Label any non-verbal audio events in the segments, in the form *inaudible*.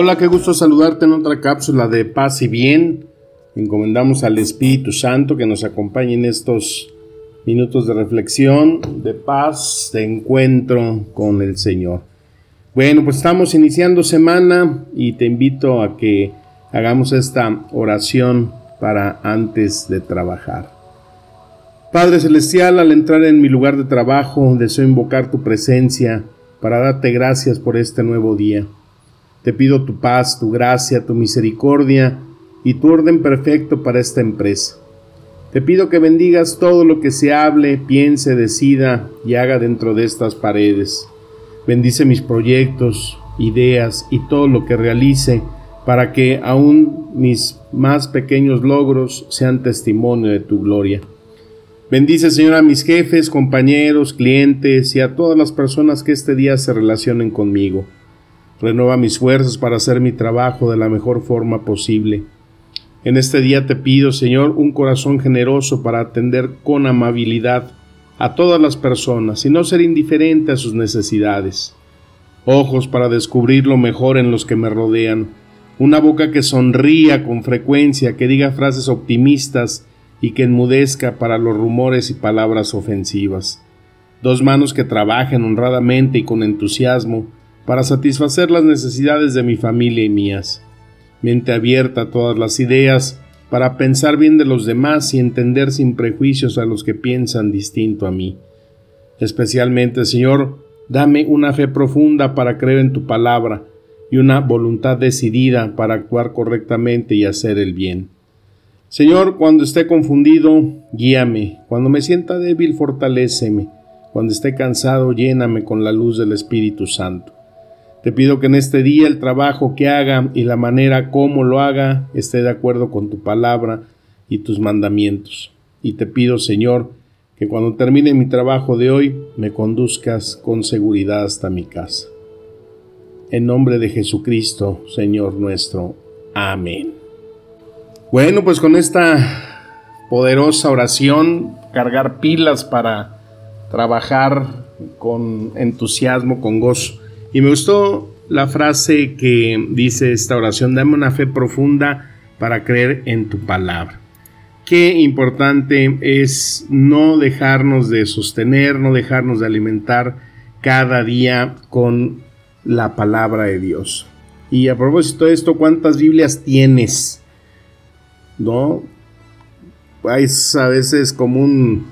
Hola, qué gusto saludarte en otra cápsula de paz y bien. Encomendamos al Espíritu Santo que nos acompañe en estos minutos de reflexión, de paz, de encuentro con el Señor. Bueno, pues estamos iniciando semana y te invito a que hagamos esta oración para antes de trabajar. Padre Celestial, al entrar en mi lugar de trabajo, deseo invocar tu presencia para darte gracias por este nuevo día. Te pido tu paz, tu gracia, tu misericordia y tu orden perfecto para esta empresa. Te pido que bendigas todo lo que se hable, piense, decida y haga dentro de estas paredes. Bendice mis proyectos, ideas y todo lo que realice para que aún mis más pequeños logros sean testimonio de tu gloria. Bendice, Señor, a mis jefes, compañeros, clientes y a todas las personas que este día se relacionen conmigo. Renueva mis fuerzas para hacer mi trabajo de la mejor forma posible. En este día te pido, Señor, un corazón generoso para atender con amabilidad a todas las personas y no ser indiferente a sus necesidades. Ojos para descubrir lo mejor en los que me rodean. Una boca que sonría con frecuencia, que diga frases optimistas y que enmudezca para los rumores y palabras ofensivas. Dos manos que trabajen honradamente y con entusiasmo para satisfacer las necesidades de mi familia y mías mente abierta a todas las ideas, para pensar bien de los demás y entender sin prejuicios a los que piensan distinto a mí. Especialmente, Señor, dame una fe profunda para creer en tu palabra y una voluntad decidida para actuar correctamente y hacer el bien. Señor, cuando esté confundido, guíame, cuando me sienta débil, fortaléceme, cuando esté cansado, lléname con la luz del Espíritu Santo. Te pido que en este día el trabajo que haga y la manera como lo haga esté de acuerdo con tu palabra y tus mandamientos. Y te pido, Señor, que cuando termine mi trabajo de hoy me conduzcas con seguridad hasta mi casa. En nombre de Jesucristo, Señor nuestro. Amén. Bueno, pues con esta poderosa oración, cargar pilas para trabajar con entusiasmo, con gozo. Y me gustó la frase que dice esta oración, dame una fe profunda para creer en tu palabra. Qué importante es no dejarnos de sostener, no dejarnos de alimentar cada día con la palabra de Dios. Y a propósito de esto, ¿cuántas Biblias tienes? ¿No? Es a veces común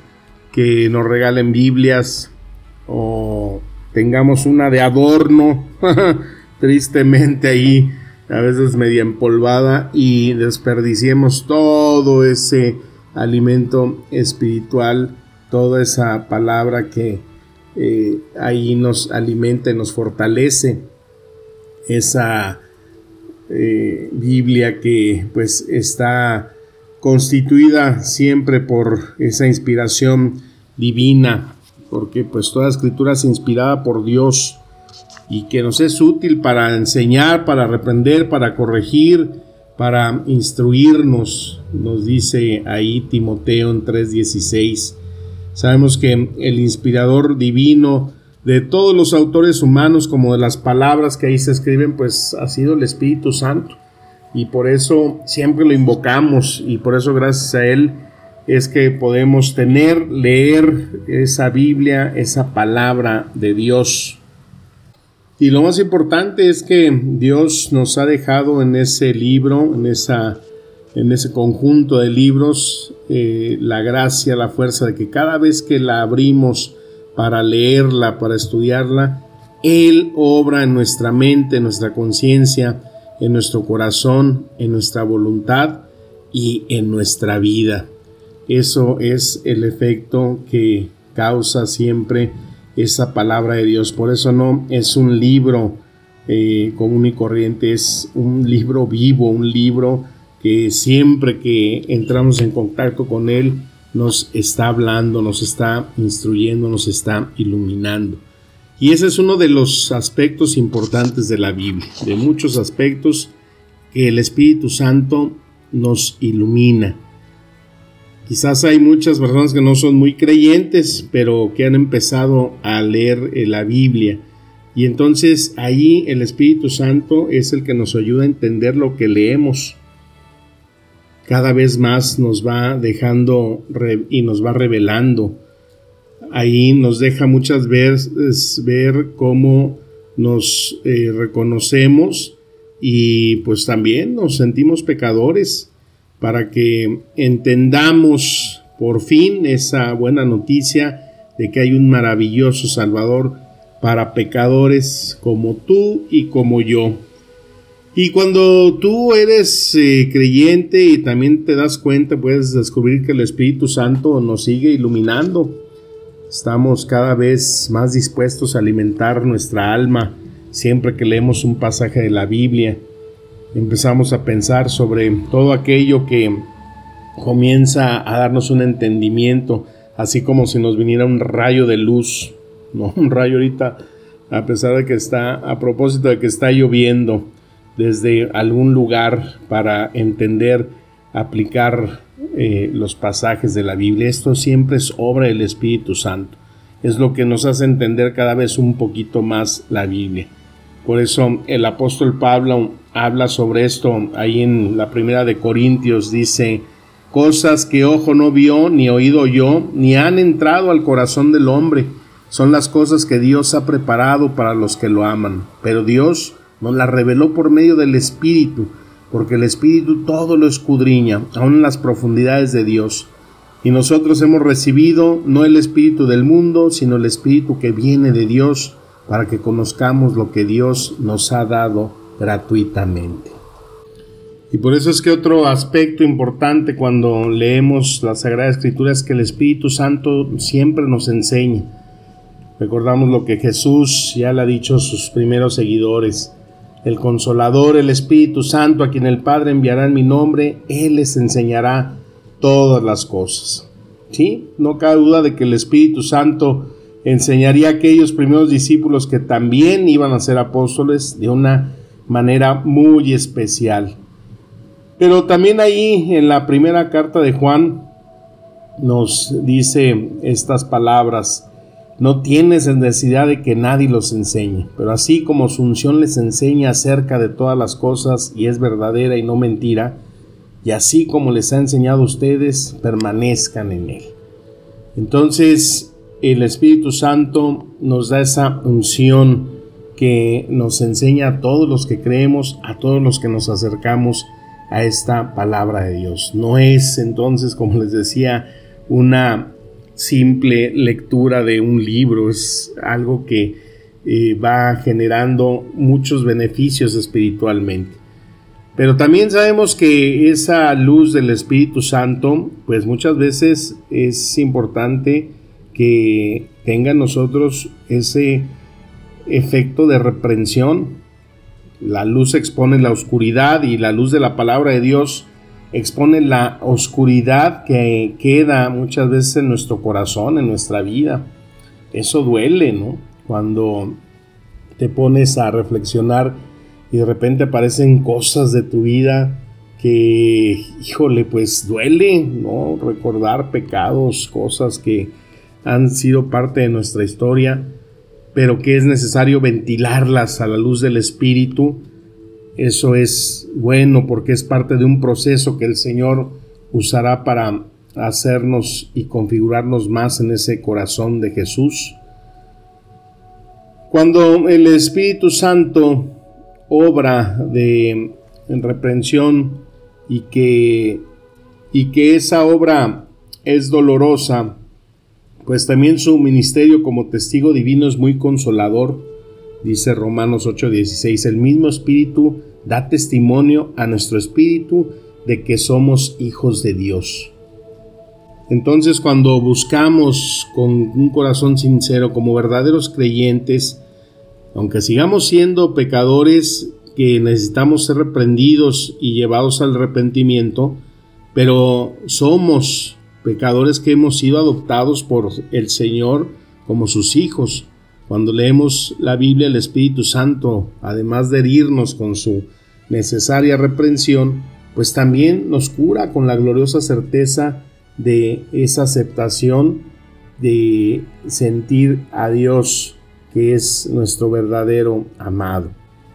que nos regalen Biblias o tengamos una de adorno, *laughs* tristemente ahí, a veces media empolvada, y desperdiciemos todo ese alimento espiritual, toda esa palabra que eh, ahí nos alimenta y nos fortalece, esa eh, Biblia que pues está constituida siempre por esa inspiración divina porque pues toda escritura es inspirada por Dios y que nos es útil para enseñar, para reprender, para corregir, para instruirnos, nos dice ahí Timoteo en 3:16. Sabemos que el inspirador divino de todos los autores humanos como de las palabras que ahí se escriben, pues ha sido el Espíritu Santo. Y por eso siempre lo invocamos y por eso gracias a él es que podemos tener, leer esa Biblia, esa palabra de Dios. Y lo más importante es que Dios nos ha dejado en ese libro, en, esa, en ese conjunto de libros, eh, la gracia, la fuerza de que cada vez que la abrimos para leerla, para estudiarla, Él obra en nuestra mente, en nuestra conciencia, en nuestro corazón, en nuestra voluntad y en nuestra vida. Eso es el efecto que causa siempre esa palabra de Dios. Por eso no es un libro eh, común y corriente, es un libro vivo, un libro que siempre que entramos en contacto con él nos está hablando, nos está instruyendo, nos está iluminando. Y ese es uno de los aspectos importantes de la Biblia, de muchos aspectos que el Espíritu Santo nos ilumina. Quizás hay muchas personas que no son muy creyentes, pero que han empezado a leer eh, la Biblia. Y entonces ahí el Espíritu Santo es el que nos ayuda a entender lo que leemos. Cada vez más nos va dejando y nos va revelando ahí nos deja muchas veces ver cómo nos eh, reconocemos y pues también nos sentimos pecadores para que entendamos por fin esa buena noticia de que hay un maravilloso Salvador para pecadores como tú y como yo. Y cuando tú eres eh, creyente y también te das cuenta, puedes descubrir que el Espíritu Santo nos sigue iluminando Estamos cada vez más dispuestos a alimentar nuestra alma siempre que leemos un pasaje de la Biblia. Empezamos a pensar sobre todo aquello que comienza a darnos un entendimiento, así como si nos viniera un rayo de luz, no *laughs* un rayo ahorita, a pesar de que está, a propósito de que está lloviendo desde algún lugar para entender, aplicar eh, los pasajes de la Biblia. Esto siempre es obra del Espíritu Santo. Es lo que nos hace entender cada vez un poquito más la Biblia. Por eso el apóstol Pablo habla sobre esto ahí en la primera de Corintios. Dice, cosas que ojo no vio, ni oído yo, ni han entrado al corazón del hombre. Son las cosas que Dios ha preparado para los que lo aman. Pero Dios nos las reveló por medio del Espíritu porque el Espíritu todo lo escudriña, aún en las profundidades de Dios. Y nosotros hemos recibido no el Espíritu del mundo, sino el Espíritu que viene de Dios, para que conozcamos lo que Dios nos ha dado gratuitamente. Y por eso es que otro aspecto importante cuando leemos la Sagrada Escritura es que el Espíritu Santo siempre nos enseña. Recordamos lo que Jesús ya le ha dicho a sus primeros seguidores el Consolador, el Espíritu Santo, a quien el Padre enviará en mi nombre, Él les enseñará todas las cosas. ¿Sí? No cabe duda de que el Espíritu Santo enseñaría a aquellos primeros discípulos que también iban a ser apóstoles de una manera muy especial. Pero también ahí en la primera carta de Juan nos dice estas palabras, no tienes necesidad de que nadie los enseñe, pero así como su unción les enseña acerca de todas las cosas y es verdadera y no mentira, y así como les ha enseñado a ustedes, permanezcan en él. Entonces, el Espíritu Santo nos da esa unción que nos enseña a todos los que creemos, a todos los que nos acercamos a esta palabra de Dios. No es entonces, como les decía, una simple lectura de un libro, es algo que eh, va generando muchos beneficios espiritualmente. Pero también sabemos que esa luz del Espíritu Santo, pues muchas veces es importante que tenga en nosotros ese efecto de reprensión. La luz expone la oscuridad y la luz de la palabra de Dios expone la oscuridad que queda muchas veces en nuestro corazón, en nuestra vida. Eso duele, ¿no? Cuando te pones a reflexionar y de repente aparecen cosas de tu vida que, híjole, pues duele, ¿no? Recordar pecados, cosas que han sido parte de nuestra historia, pero que es necesario ventilarlas a la luz del Espíritu eso es bueno porque es parte de un proceso que el Señor usará para hacernos y configurarnos más en ese corazón de Jesús. Cuando el Espíritu Santo obra de reprensión y que, y que esa obra es dolorosa, pues también su ministerio como testigo divino es muy consolador dice Romanos 8:16, el mismo Espíritu da testimonio a nuestro Espíritu de que somos hijos de Dios. Entonces cuando buscamos con un corazón sincero como verdaderos creyentes Aunque sigamos siendo pecadores que necesitamos ser reprendidos y llevados al arrepentimiento, pero somos pecadores que hemos sido adoptados por el Señor como sus hijos. Cuando leemos la Biblia, el Espíritu Santo, además de herirnos con su necesaria reprensión, pues también nos cura con la gloriosa certeza de esa aceptación de sentir a Dios, que es nuestro verdadero amado.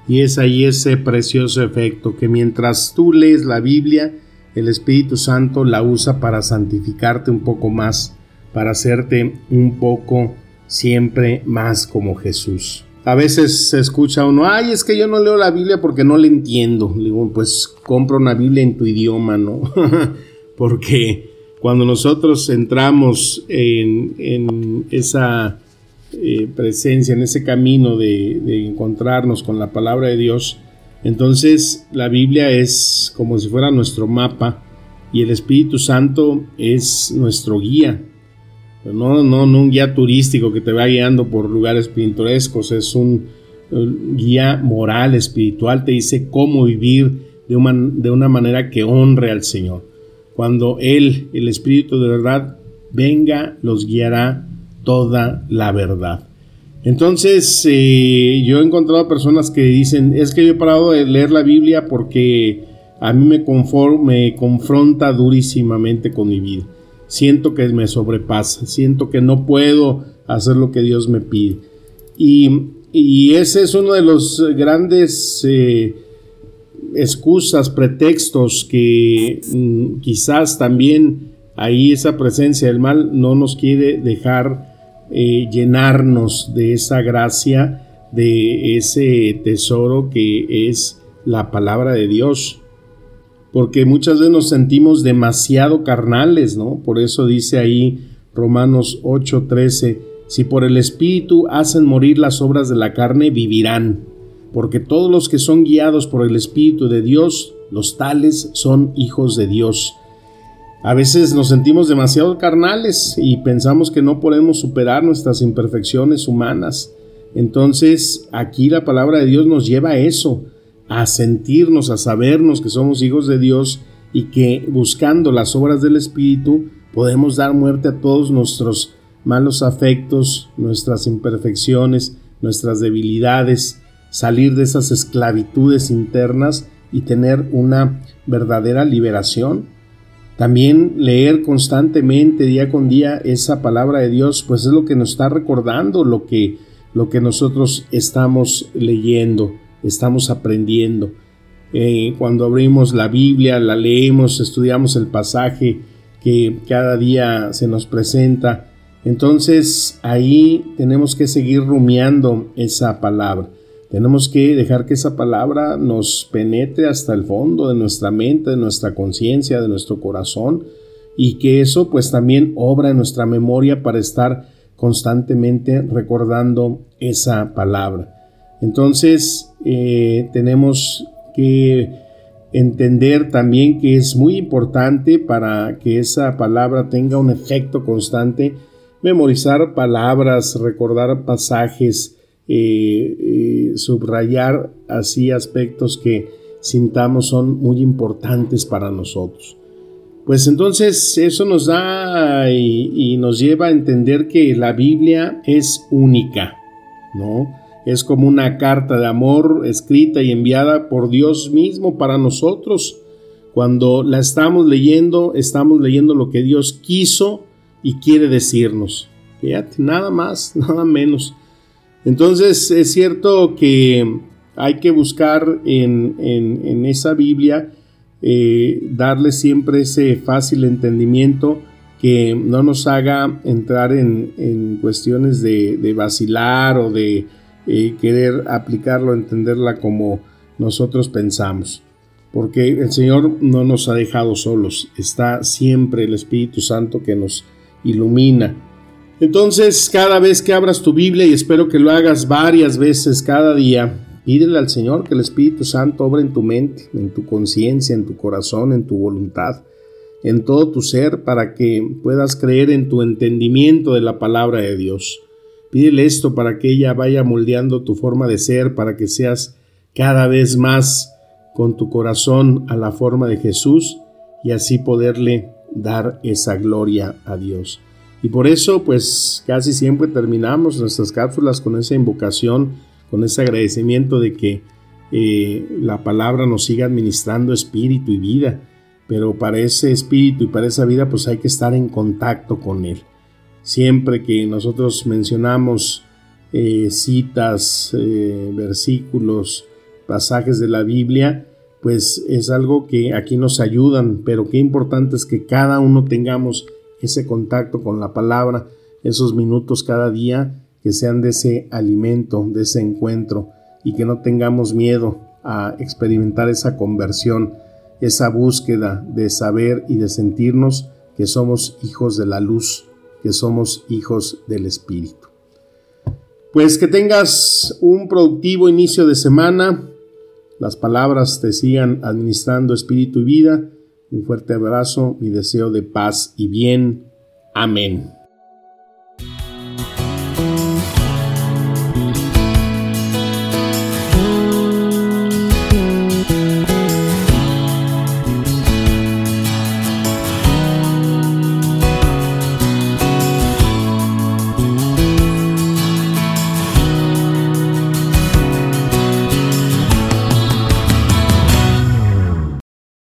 Y es ahí ese precioso efecto que mientras tú lees la Biblia, el Espíritu Santo la usa para santificarte un poco más, para hacerte un poco siempre más como Jesús. A veces se escucha uno, ay, es que yo no leo la Biblia porque no le entiendo. Digo, pues compra una Biblia en tu idioma, ¿no? *laughs* porque cuando nosotros entramos en, esa eh, presencia, en ese camino de, encontrarnos con la palabra de Dios, entonces la Biblia es como si fuera nuestro mapa y el Espíritu Santo es nuestro guía. No, no, no un guía turístico que te va guiando por lugares pintorescos, es un, guía moral, espiritual, te dice cómo vivir de de una manera que honre al Señor. Cuando Él, el Espíritu de verdad, venga, los guiará toda la verdad. Entonces, eh, yo he encontrado personas que dicen, es que yo he parado de leer la Biblia porque a mí me, me confronta durísimamente con mi vida. Siento que me sobrepasa, siento que no puedo hacer lo que Dios me pide. Y, ese es uno de los grandes... Eh, excusas, pretextos que mm, quizás también ahí esa presencia del mal no nos quiere dejar eh, llenarnos de esa gracia, de ese tesoro que es la palabra de Dios. Porque muchas veces nos sentimos demasiado carnales, ¿no? Por eso dice ahí Romanos 8:13, si por el Espíritu hacen morir las obras de la carne, vivirán porque todos los que son guiados por el Espíritu de Dios, los tales son hijos de Dios. A veces nos sentimos demasiado carnales y pensamos que no podemos superar nuestras imperfecciones humanas. Entonces aquí la palabra de Dios nos lleva a eso, a sentirnos, a sabernos que somos hijos de Dios y que buscando las obras del Espíritu podemos dar muerte a todos nuestros malos afectos, nuestras imperfecciones, nuestras debilidades salir de esas esclavitudes internas y tener una verdadera liberación. También leer constantemente, día con día, esa palabra de Dios, pues es lo que nos está recordando lo que, lo que nosotros estamos leyendo, estamos aprendiendo. Eh, cuando abrimos la Biblia, la leemos, estudiamos el pasaje que cada día se nos presenta, entonces ahí tenemos que seguir rumiando esa palabra. Tenemos que dejar que esa palabra nos penetre hasta el fondo de nuestra mente, de nuestra conciencia, de nuestro corazón y que eso pues también obra en nuestra memoria para estar constantemente recordando esa palabra. Entonces eh, tenemos que entender también que es muy importante para que esa palabra tenga un efecto constante, memorizar palabras, recordar pasajes, subrayar así aspectos que sintamos son muy importantes para nosotros. Pues entonces eso nos da y, y, nos lleva a entender que la Biblia es única, ¿no? Es como una carta de amor escrita y enviada por Dios mismo para nosotros. Cuando la estamos leyendo, estamos leyendo lo que Dios quiso y quiere decirnos. Fíjate, nada más, nada menos. Entonces es cierto que hay que buscar en, esa Biblia eh, darle siempre ese fácil entendimiento que no nos haga entrar en, cuestiones de, vacilar o de eh, querer aplicarlo, entenderla como nosotros pensamos. Porque el Señor no nos ha dejado solos, está siempre el Espíritu Santo que nos ilumina entonces, cada vez que abras tu Biblia, y espero que lo hagas varias veces cada día, pídele al Señor que el Espíritu Santo obre en tu mente, en tu conciencia, en tu corazón, en tu voluntad, en todo tu ser, para que puedas creer en tu entendimiento de la palabra de Dios. Pídele esto para que ella vaya moldeando tu forma de ser, para que seas cada vez más con tu corazón a la forma de Jesús y así poderle dar esa gloria a Dios. Y por eso, pues casi siempre terminamos nuestras cápsulas con esa invocación, con ese agradecimiento de que eh, la palabra nos siga administrando espíritu y vida. Pero para ese espíritu y para esa vida, pues hay que estar en contacto con Él. Siempre que nosotros mencionamos eh, citas, eh, versículos, pasajes de la Biblia, pues es algo que aquí nos ayudan, pero qué importante es que cada uno tengamos ese contacto con la palabra, esos minutos cada día que sean de ese alimento, de ese encuentro y que no tengamos miedo a experimentar esa conversión, esa búsqueda de saber y de sentirnos que somos hijos de la luz, que somos hijos del Espíritu. Pues que tengas un productivo inicio de semana, las palabras te sigan administrando espíritu y vida. Un fuerte abrazo y deseo de paz y bien. Amén.